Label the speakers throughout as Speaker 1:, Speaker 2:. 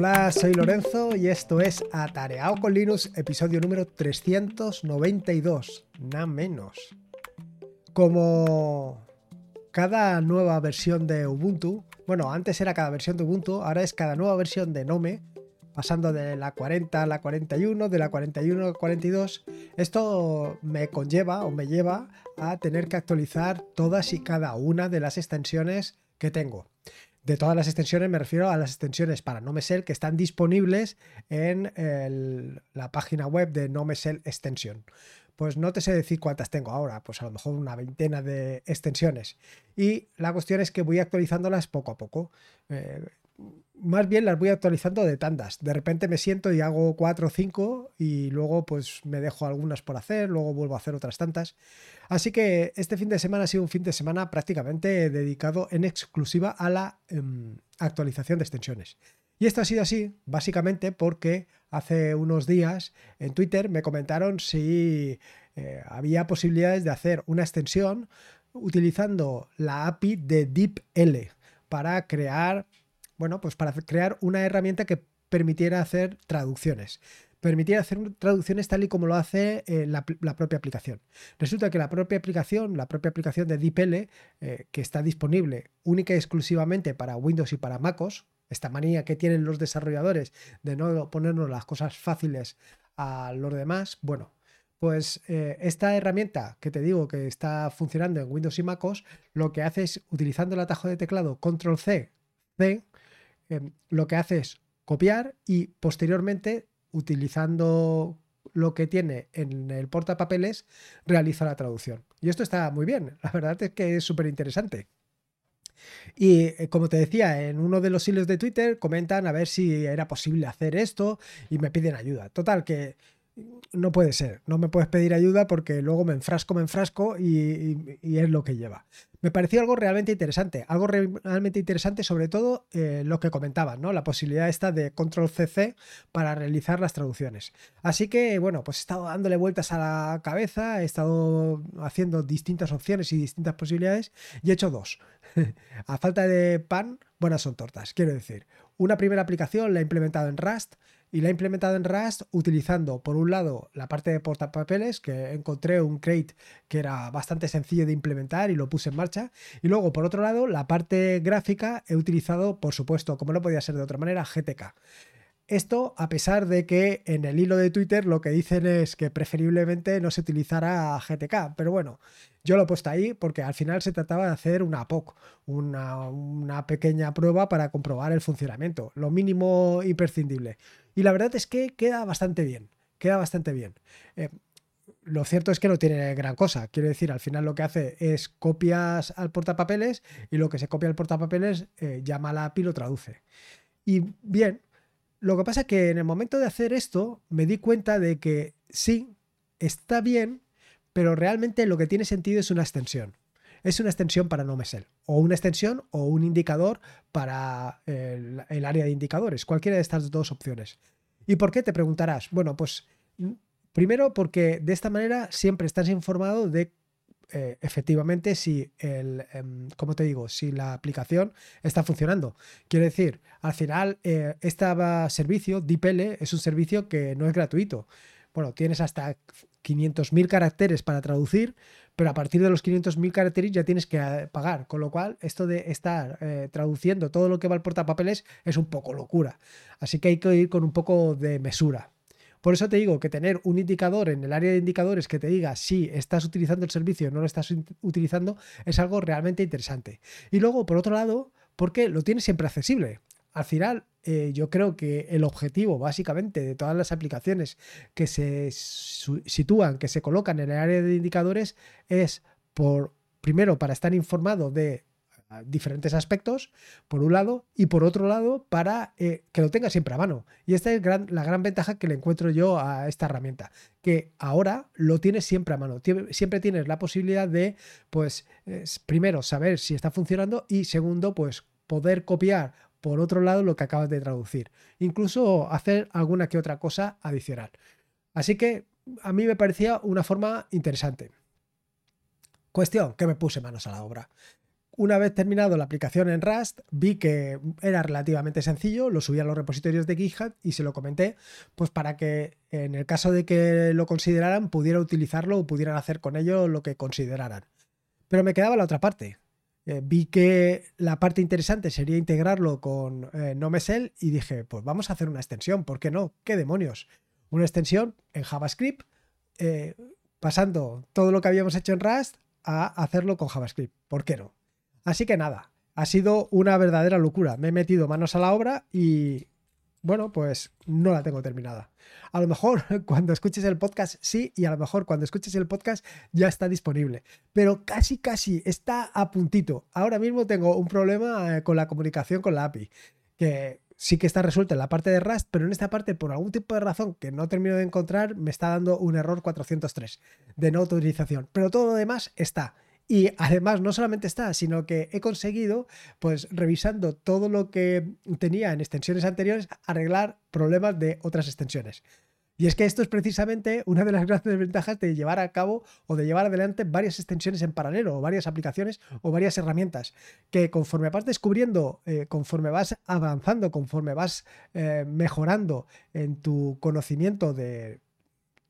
Speaker 1: Hola, soy Lorenzo y esto es Atareado con Linux, episodio número 392, nada menos. Como cada nueva versión de Ubuntu, bueno, antes era cada versión de Ubuntu, ahora es cada nueva versión de Nome, pasando de la 40 a la 41, de la 41 a la 42, esto me conlleva o me lleva a tener que actualizar todas y cada una de las extensiones que tengo de todas las extensiones me refiero a las extensiones para NoMesel que están disponibles en la página web de NoMesel Extension. Pues no te sé decir cuántas tengo ahora, pues a lo mejor una veintena de extensiones. Y la cuestión es que voy actualizándolas poco a poco. Eh, más bien las voy actualizando de tandas. De repente me siento y hago cuatro o cinco y luego pues me dejo algunas por hacer, luego vuelvo a hacer otras tantas. Así que este fin de semana ha sido un fin de semana prácticamente dedicado en exclusiva a la em, actualización de extensiones. Y esto ha sido así básicamente porque hace unos días en Twitter me comentaron si eh, había posibilidades de hacer una extensión utilizando la API de DeepL para crear bueno, pues para crear una herramienta que permitiera hacer traducciones. Permitiera hacer traducciones tal y como lo hace eh, la, propia aplicación. Resulta que la propia aplicación, la propia aplicación de DeepL, eh, que está disponible única y exclusivamente para Windows y para MacOS, esta manía que tienen los desarrolladores de no ponernos las cosas fáciles a los demás, bueno, pues eh, esta herramienta que te digo que está funcionando en Windows y MacOS, lo que hace es, utilizando el atajo de teclado Control C, C, Em, lo que hace es copiar y posteriormente, utilizando lo que tiene en el portapapeles, realiza la traducción. Y esto está muy bien, la verdad es que es súper interesante. Y eh, como te decía, en uno de los hilos de Twitter comentan a ver si era posible hacer esto y me piden ayuda. Total, que no puede ser, no me puedes pedir ayuda porque luego me enfrasco, me enfrasco y, es lo que lleva. Me pareció algo realmente interesante, algo realmente interesante sobre todo eh, lo que comentaban, ¿no? La posibilidad esta de control CC para realizar las traducciones. Así que bueno, pues he estado dándole vueltas a la cabeza, he estado haciendo distintas opciones y distintas posibilidades y he hecho dos. a falta de pan, buenas son tortas, quiero decir. Una primera aplicación la he implementado en Rust, y la he implementado en Rust utilizando, por un lado, la parte de portapapeles, que encontré un crate que era bastante sencillo de implementar y lo puse en marcha. Y luego, por otro lado, la parte gráfica he utilizado, por supuesto, como no podía ser de otra manera, GTK. Esto a pesar de que en el hilo de Twitter lo que dicen es que preferiblemente no se utilizara GTK, pero bueno, yo lo he puesto ahí porque al final se trataba de hacer una POC, una, pequeña prueba para comprobar el funcionamiento, lo mínimo imprescindible. Y la verdad es que queda bastante bien, queda bastante bien. Eh, lo cierto es que no tiene gran cosa. Quiero decir, al final lo que hace es copias al portapapeles y lo que se copia al portapapeles eh, llama a la API y lo traduce. Y bien, lo que pasa es que en el momento de hacer esto me di cuenta de que sí, está bien, pero realmente lo que tiene sentido es una extensión. Es una extensión para NoMesel, o una extensión o un indicador para el, el área de indicadores, cualquiera de estas dos opciones. ¿Y por qué? Te preguntarás. Bueno, pues primero porque de esta manera siempre estás informado de eh, efectivamente si el, em, te digo, si la aplicación está funcionando. Quiero decir, al final, eh, este servicio, DeepL, es un servicio que no es gratuito. Bueno, tienes hasta 500.000 caracteres para traducir, pero a partir de los 500.000 caracteres ya tienes que eh, pagar, con lo cual esto de estar traduciendo todo lo que va al portapapeles es un poco locura. Así que hay que ir con un poco de mesura. Por eso te digo que tener un indicador en el área de indicadores que te diga si estás utilizando el servicio o no lo estás utilizando es algo realmente interesante. Y luego, por otro lado, porque lo tienes siempre accesible. Al final, eh, yo creo que el objetivo básicamente de todas las aplicaciones que se sitúan, que se colocan en el área de indicadores, es por, primero, para estar informado de diferentes aspectos, por un lado, y por otro lado, para eh, que lo tenga siempre a mano. Y esta es la gran ventaja que le encuentro yo a esta herramienta, que ahora lo tienes siempre a mano. Siempre tienes la posibilidad de, pues, primero, saber si está funcionando y segundo, pues, poder copiar por otro lado lo que acabas de traducir. Incluso hacer alguna que otra cosa adicional. Así que a mí me parecía una forma interesante. Cuestión que me puse manos a la obra una vez terminado la aplicación en Rust, vi que era relativamente sencillo, lo subí a los repositorios de GitHub y se lo comenté, pues para que en el caso de que lo consideraran, pudiera utilizarlo o pudieran hacer con ello lo que consideraran. Pero me quedaba la otra parte. Eh, vi que la parte interesante sería integrarlo con eh, NoMesel y dije, pues vamos a hacer una extensión, ¿por qué no? ¿Qué demonios? Una extensión en JavaScript, eh, pasando todo lo que habíamos hecho en Rust a hacerlo con JavaScript. ¿Por qué no? Así que nada, ha sido una verdadera locura. Me he metido manos a la obra y bueno, pues no la tengo terminada. A lo mejor cuando escuches el podcast sí y a lo mejor cuando escuches el podcast ya está disponible. Pero casi, casi está a puntito. Ahora mismo tengo un problema eh, con la comunicación con la API, que sí que está resuelta en la parte de Rust, pero en esta parte por algún tipo de razón que no termino de encontrar me está dando un error 403 de no autorización. Pero todo lo demás está. Y además no solamente está, sino que he conseguido, pues revisando todo lo que tenía en extensiones anteriores, arreglar problemas de otras extensiones. Y es que esto es precisamente una de las grandes ventajas de llevar a cabo o de llevar adelante varias extensiones en paralelo, o varias aplicaciones o varias herramientas, que conforme vas descubriendo, eh, conforme vas avanzando, conforme vas eh, mejorando en tu conocimiento de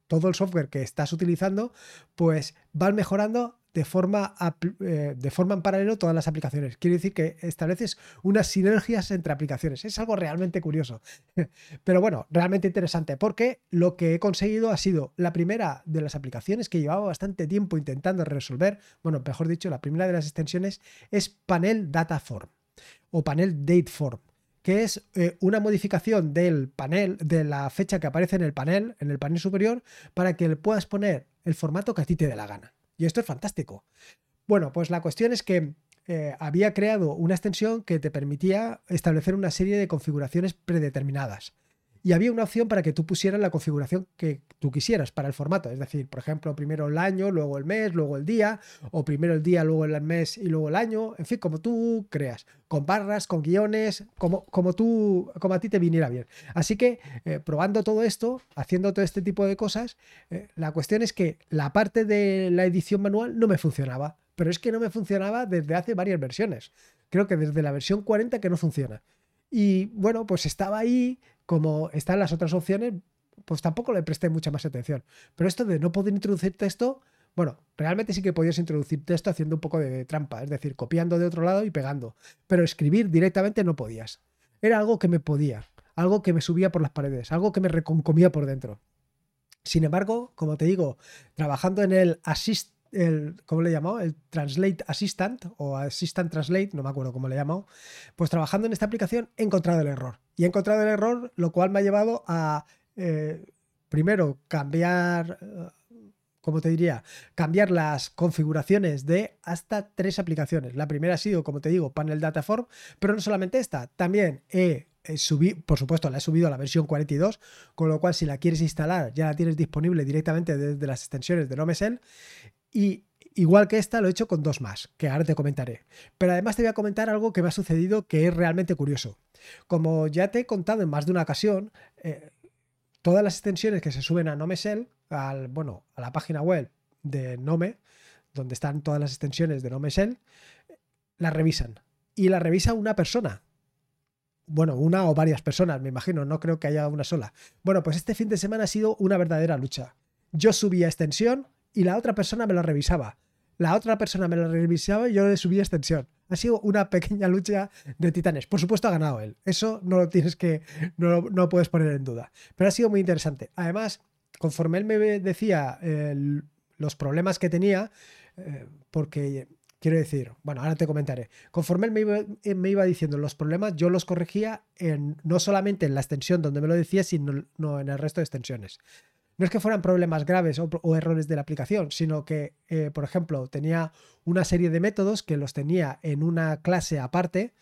Speaker 1: todo el software que estás utilizando, pues vas mejorando de forma, eh, de forma en paralelo todas las aplicaciones. Quiere decir que estableces unas sinergias entre aplicaciones. Es algo realmente curioso. Pero bueno, realmente interesante porque lo que he conseguido ha sido la primera de las aplicaciones que llevaba bastante tiempo intentando resolver. Bueno, mejor dicho, la primera de las extensiones es Panel Data Form o Panel Date Form que es eh, una modificación del panel, de la fecha que aparece en el panel, en el panel superior, para que le puedas poner el formato que a ti te dé la gana. Y esto es fantástico. Bueno, pues la cuestión es que eh, había creado una extensión que te permitía establecer una serie de configuraciones predeterminadas y había una opción para que tú pusieras la configuración que tú quisieras para el formato. Es decir, por ejemplo, primero el año, luego el mes, luego el día, o primero el día, luego el mes y luego el año. En fin, como tú creas, con barras, con guiones, como, como tú, como a ti te viniera bien. Así que eh, probando todo esto, haciendo todo este tipo de cosas, eh, la cuestión es que la parte de la edición manual no me funcionaba. Pero es que no me funcionaba desde hace varias versiones. Creo que desde la versión 40 que no funciona. Y bueno, pues estaba ahí como están las otras opciones, pues tampoco le presté mucha más atención. Pero esto de no poder introducir texto, bueno, realmente sí que podías introducir texto haciendo un poco de trampa, es decir, copiando de otro lado y pegando. Pero escribir directamente no podías. Era algo que me podía, algo que me subía por las paredes, algo que me reconcomía por dentro. Sin embargo, como te digo, trabajando en el Assist el, ¿cómo le he llamado? El Translate Assistant o Assistant Translate, no me acuerdo cómo le he llamado, pues trabajando en esta aplicación he encontrado el error. Y he encontrado el error, lo cual me ha llevado a, eh, primero, cambiar, eh, ¿cómo te diría? Cambiar las configuraciones de hasta tres aplicaciones. La primera ha sido, como te digo, Panel Dataform, pero no solamente esta, también he subí, por supuesto, la he subido a la versión 42, con lo cual si la quieres instalar ya la tienes disponible directamente desde las extensiones de NoMesel y igual que esta, lo he hecho con dos más, que ahora te comentaré. Pero además te voy a comentar algo que me ha sucedido que es realmente curioso. Como ya te he contado en más de una ocasión, eh, todas las extensiones que se suben a NomeSell, al, bueno, a la página web de Nome, donde están todas las extensiones de NomeSell, las revisan. Y las revisa una persona. Bueno, una o varias personas, me imagino, no creo que haya una sola. Bueno, pues este fin de semana ha sido una verdadera lucha. Yo subí a extensión, y la otra persona me lo revisaba. La otra persona me lo revisaba y yo le subía extensión. Ha sido una pequeña lucha de titanes. Por supuesto ha ganado él. Eso no lo tienes que, no, lo puedes poner en duda. Pero ha sido muy interesante. Además, conforme él me decía los problemas que tenía, eh, porque quiero decir, bueno, ahora te comentaré. Conforme él me iba, eh, diciendo los problemas, yo los corregía no solamente en la extensión donde me lo decía, sino no en el resto de extensiones no es que fueran problemas graves o, errores de la aplicación, sino que, eh, por ejemplo, tenía una serie de métodos que los tenía en una clase aparte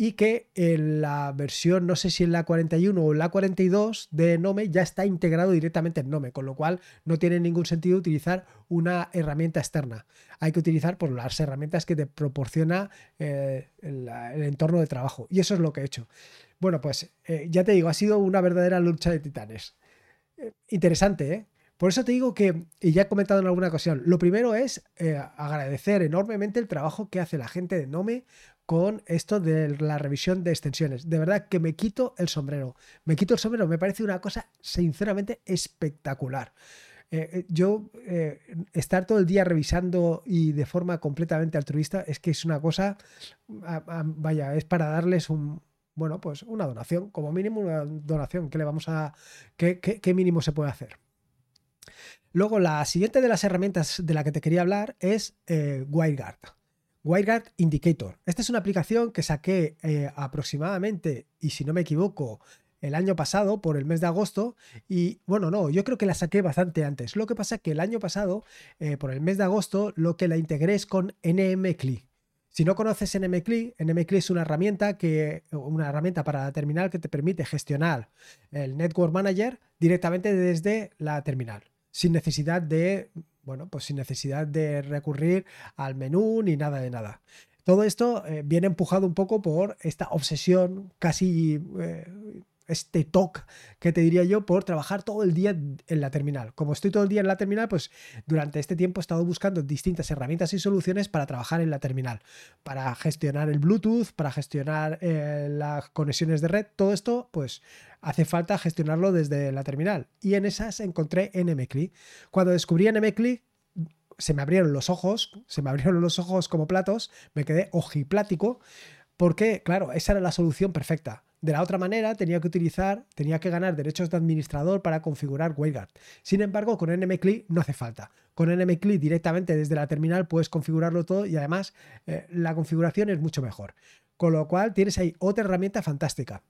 Speaker 1: y que en la versión, no sé si en la 41 o la 42 de Nome ya está integrado directamente en Nome, con lo cual no tiene ningún sentido utilizar una herramienta externa. Hay que utilizar pues, las herramientas que te proporciona eh, el, entorno de trabajo. Y eso es lo que he hecho. Bueno, pues eh, ya te digo, ha sido una verdadera lucha de titanes interesante, ¿eh? Por eso te digo que, y ya he comentado en alguna ocasión, lo primero es eh, agradecer enormemente el trabajo que hace la gente de Nome con esto de la revisión de extensiones. De verdad que me quito el sombrero. Me quito el sombrero, me parece una cosa sinceramente espectacular. Eh, eh, yo estar todo el día revisando y de forma completamente altruista es que es una cosa, vaya, es para darles un, bueno, pues una donación, como mínimo una donación, ¿qué le vamos a, qué, qué, mínimo se puede hacer? Luego, la siguiente de las herramientas de la que te quería hablar es eh, WireGuard. WireGuard Indicator. Esta es una aplicación que saqué eh, aproximadamente, y si no me equivoco, el año pasado, por el mes de agosto, y bueno, no, yo creo que la saqué bastante antes. Lo que pasa es que el año pasado, eh, por el mes de agosto, lo que la integré es con NMCLI. Si no conoces NMCLI, NMCLI es una herramienta, que, una herramienta para la terminal que te permite gestionar el Network Manager directamente desde la terminal, sin necesidad de, bueno, pues sin necesidad de recurrir al menú ni nada de nada. Todo esto eh, viene empujado un poco por esta obsesión casi eh, este toque que te diría yo por trabajar todo el día en la terminal. Como estoy todo el día en la terminal, pues durante este tiempo he estado buscando distintas herramientas y soluciones para trabajar en la terminal, para gestionar el Bluetooth, para gestionar eh, las conexiones de red, todo esto pues hace falta gestionarlo desde la terminal. Y en esas encontré NMCLI. Cuando descubrí NMCLI, se me abrieron los ojos, se me abrieron los ojos como platos, me quedé ojiplático, porque claro, esa era la solución perfecta de la otra manera, tenía que utilizar, tenía que ganar derechos de administrador para configurar WireGuard. Sin embargo, con NMCLI no hace falta. Con NMCLI directamente desde la terminal puedes configurarlo todo y además eh, la configuración es mucho mejor. Con lo cual tienes ahí otra herramienta fantástica.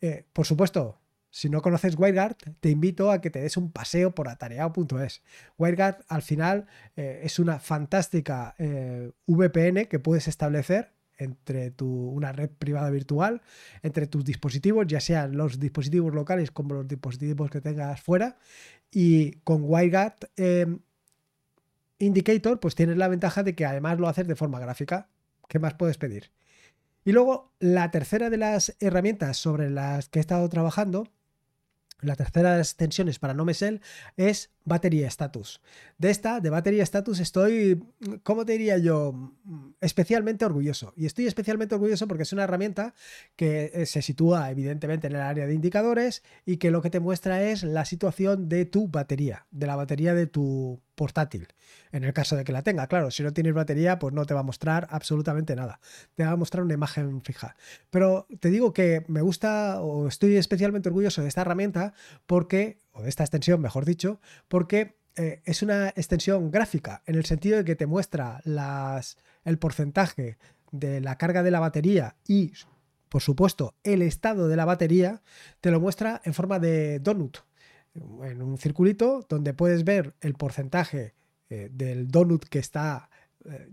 Speaker 1: Eh, por supuesto, si no conoces WireGuard, te invito a que te des un paseo por atareado.es. WireGuard al final eh, es una fantástica VPN que puedes establecer entre tu, una red privada virtual, entre tus dispositivos, ya sean los dispositivos locales como los dispositivos que tengas fuera. Y con WireGuard em, Indicator, pues tienes la ventaja de que además lo haces de forma gráfica. ¿Qué más puedes pedir? Y luego, la tercera de las herramientas sobre las que he estado trabajando, la tercera de las extensiones para NoMesel es batería status. De esta, de batería status, estoy, ¿cómo te diría yo? Especialmente orgulloso. Y estoy especialmente orgulloso porque es una herramienta que eh, se sitúa evidentemente en el área de indicadores y que lo que te muestra es la situación de tu batería, de la batería de tu portátil. En el caso de que la tenga, claro, si no tienes batería, pues no te va a mostrar absolutamente nada. Te va a mostrar una imagen fija. Pero te digo que me gusta o estoy especialmente orgulloso de esta herramienta porque de esta extensión, mejor dicho, porque eh, es una extensión gráfica, en el sentido de que te muestra las, el porcentaje de la carga de la batería y, por supuesto, el estado de la batería, te lo muestra en forma de donut, en un circulito donde puedes ver el porcentaje eh, del donut que está eh,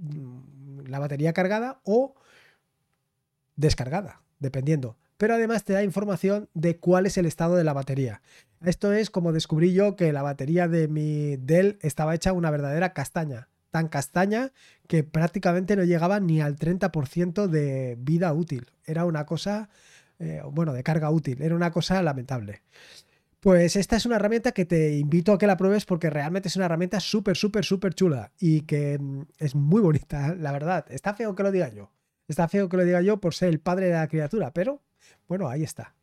Speaker 1: la batería cargada o descargada, dependiendo pero además te da información de cuál es el estado de la batería. Esto es como descubrí yo que la batería de mi Dell estaba hecha una verdadera castaña, tan castaña que prácticamente no llegaba ni al 30% de vida útil. Era una cosa, eh, bueno, de carga útil, era una cosa lamentable. Pues esta es una herramienta que te invito a que la pruebes porque realmente es una herramienta súper, súper, súper chula y que mm, es muy bonita, la verdad. Está feo que lo diga yo. Está feo que lo diga yo por ser el padre de la criatura, pero bueno, ahí está.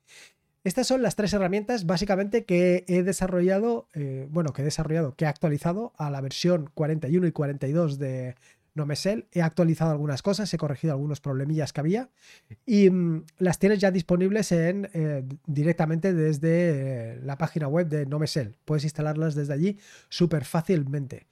Speaker 1: Estas son las tres herramientas básicamente que he desarrollado, eh, bueno, que he desarrollado, que he actualizado a la versión 41 y 42 de Nomesel. He actualizado algunas cosas, he corregido algunos problemillas que había y mm, las tienes ya disponibles en, eh, directamente desde eh, la página web de Nomesel. Puedes instalarlas desde allí súper fácilmente.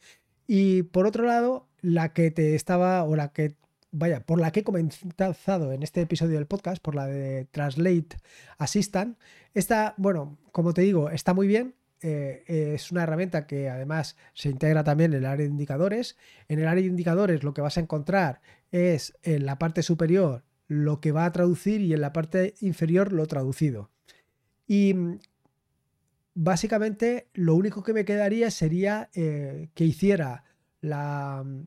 Speaker 1: Y por otro lado, la que te estaba o la que vaya, por la que he comenzado en este episodio del podcast, por la de Translate Assistant. Esta, bueno, como te digo, está muy bien. Eh, es una herramienta que además se integra también en el área de indicadores. En el área de indicadores lo que vas a encontrar es en la parte superior lo que va a traducir y en la parte inferior lo traducido. Y mm, básicamente lo único que me quedaría sería eh, que hiciera la, mm,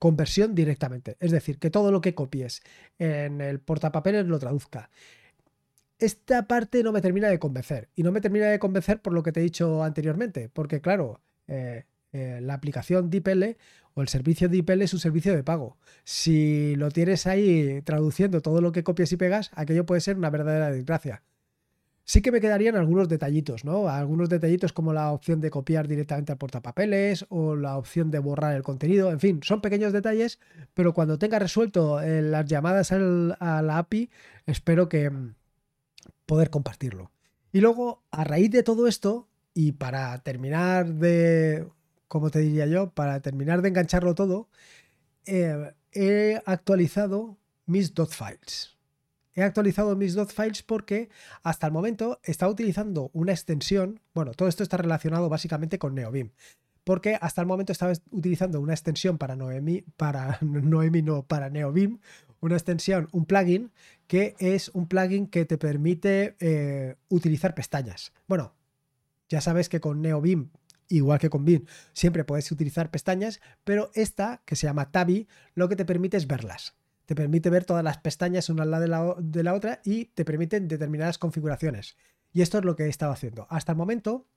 Speaker 1: conversión directamente. Es decir, que todo lo que copies en el portapapeles lo traduzca. Esta parte no me termina de convencer. Y no me termina de convencer por lo que te he dicho anteriormente. Porque claro, eh, eh, la aplicación DeepL o el servicio DeepL es un servicio de pago. Si lo tienes ahí traduciendo todo lo que copias y pegas, aquello puede ser una verdadera desgracia. Sí que me quedarían algunos detallitos, ¿no? Algunos detallitos como la opción de copiar directamente al portapapeles o la opción de borrar el contenido. En fin, son pequeños detalles, pero cuando tenga resuelto eh, las llamadas a la API, espero que mm, poder compartirlo. Y luego, a raíz de todo esto, y para terminar de, ¿cómo te diría yo? Para terminar de engancharlo todo, eh, he actualizado mis files. He actualizado mis dot files porque hasta el momento estaba utilizando una extensión. Bueno, todo esto está relacionado básicamente con NeoBeam. Porque hasta el momento estaba utilizando una extensión para Noemi, para Noemi no, para NeoBeam, una extensión, un plugin, que es un plugin que te permite eh, utilizar pestañas. Bueno, ya sabes que con NeoBeam, igual que con Beam, siempre puedes utilizar pestañas, pero esta, que se llama Tabi, lo que te permite es verlas te permite ver todas las pestañas una al lado de la, otra y te permiten determinadas configuraciones. Y esto es lo que he estado haciendo. Hasta el momento,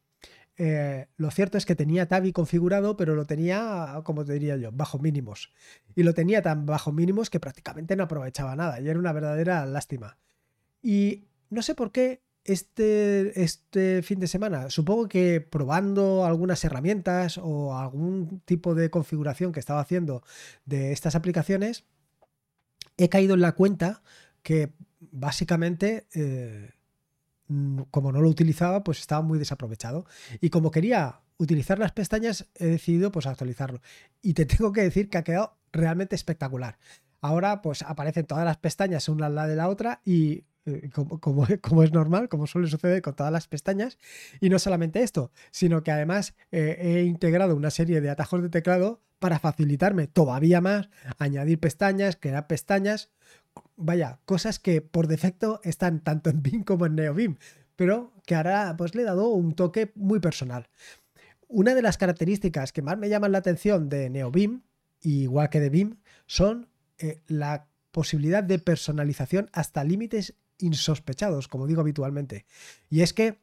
Speaker 1: eh, lo cierto es que tenía Tabi configurado, pero lo tenía, como te diría yo, bajo mínimos. Y lo tenía tan bajo mínimos que prácticamente no aprovechaba nada y era una verdadera lástima. Y no sé por qué este, este fin de semana, supongo que probando algunas herramientas o algún tipo de configuración que estaba haciendo de estas aplicaciones, he caído en la cuenta que básicamente, eh, como no lo utilizaba, pues estaba muy desaprovechado. Y como quería utilizar las pestañas, he decidido pues actualizarlo. Y te tengo que decir que ha quedado realmente espectacular. Ahora pues aparecen todas las pestañas una al lado de la otra y eh, como, como, es normal, como suele suceder con todas las pestañas. Y no solamente esto, sino que además eh, he integrado una serie de atajos de teclado para facilitarme todavía más, añadir pestañas, crear pestañas. Vaya, cosas que por defecto están tanto en BIM como en NeoBIM, pero que ahora pues le he dado un toque muy personal. Una de las características que más me llaman la atención de NeoBIM, igual que de BIM, son eh, la posibilidad de personalización hasta límites insospechados, como digo habitualmente. Y es que,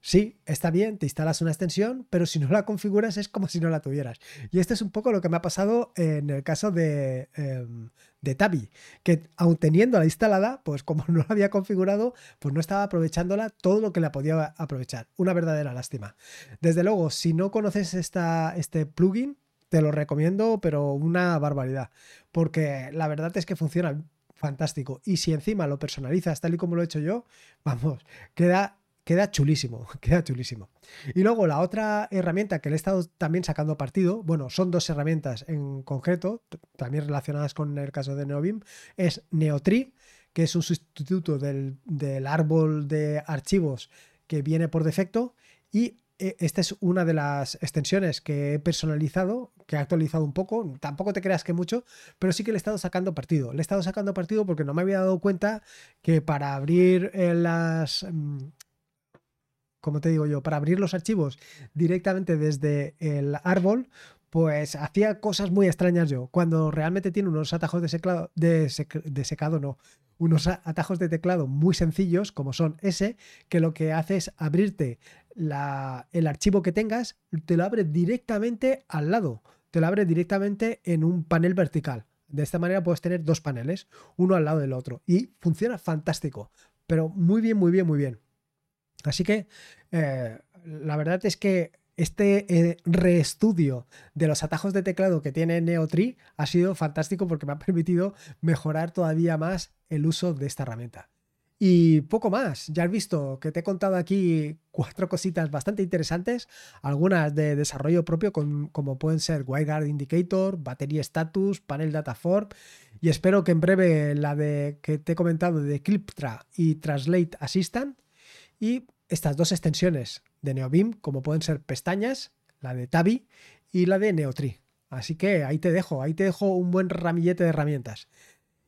Speaker 1: sí, está bien, te instalas una extensión, pero si no la configuras es como si no la tuvieras. Y esto es un poco lo que me ha pasado en el caso de, em, Tabi, que aun teniéndola instalada, pues como no la había configurado, pues no estaba aprovechándola todo lo que la podía aprovechar. Una verdadera lástima. Desde luego, si no conoces este plugin, te lo recomiendo, pero una barbaridad. Porque la verdad es que funciona fantástico. Y si encima lo personalizas tal y como lo he hecho yo, vamos, queda, queda chulísimo, queda chulísimo. Y luego la otra herramienta que le he estado también sacando partido, bueno, son dos herramientas en concreto, también relacionadas con el caso de NeoBeam, es Neotree, que es un sustituto del, del árbol de archivos que viene por defecto, y esta es una de las extensiones que he personalizado, que he actualizado un poco. Tampoco te creas que mucho, pero sí que le he estado sacando partido. Le he estado sacando partido porque no me había dado cuenta que para abrir eh, las. Mm, como te digo yo? Para abrir los archivos directamente desde el árbol, pues hacía cosas muy extrañas yo. Cuando realmente tiene unos atajos de, de secado, no, unos atajos de teclado muy sencillos, como son ese, que lo que hace es abrirte el archivo que tengas, te lo abre directamente al lado, te lo abre directamente en un panel vertical. De esta manera puedes tener dos paneles, uno al lado del otro, y funciona fantástico, pero muy bien, muy bien, muy bien. Así que eh, la verdad es que este eh, reestudio de los atajos de teclado que tiene Neotree ha sido fantástico porque me ha permitido mejorar todavía más el uso de esta herramienta. Y poco más, ya has visto que te he contado aquí cuatro cositas bastante interesantes, algunas de desarrollo propio como pueden ser WireGuard Indicator, batería status, panel data form y espero que en breve la de que te he comentado de Cliptra y Translate Assistant y estas dos extensiones de NeoBeam como pueden ser pestañas, la de Tabi y la de Neotree. Así que ahí te dejo, ahí te dejo un buen ramillete de herramientas.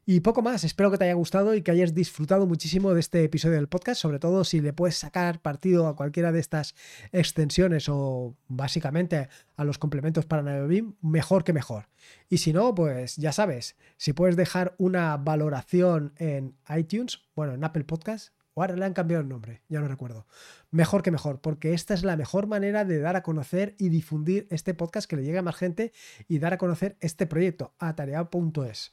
Speaker 1: Y poco más, espero que te haya gustado y que hayas disfrutado muchísimo de este episodio del podcast, sobre todo si le puedes sacar partido a cualquiera de estas extensiones o básicamente a los complementos para NeoBeam, mejor que mejor. Y si no, pues ya sabes, si puedes dejar una valoración en iTunes, bueno, en Apple Podcast O ahora le han cambiado el nombre, ya no recuerdo. Mejor que mejor, porque esta es la mejor manera de dar a conocer y difundir este podcast que le llegue a más gente y dar a conocer este proyecto, atareado.es.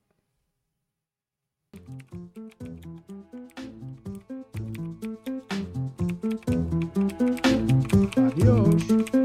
Speaker 1: Adiós.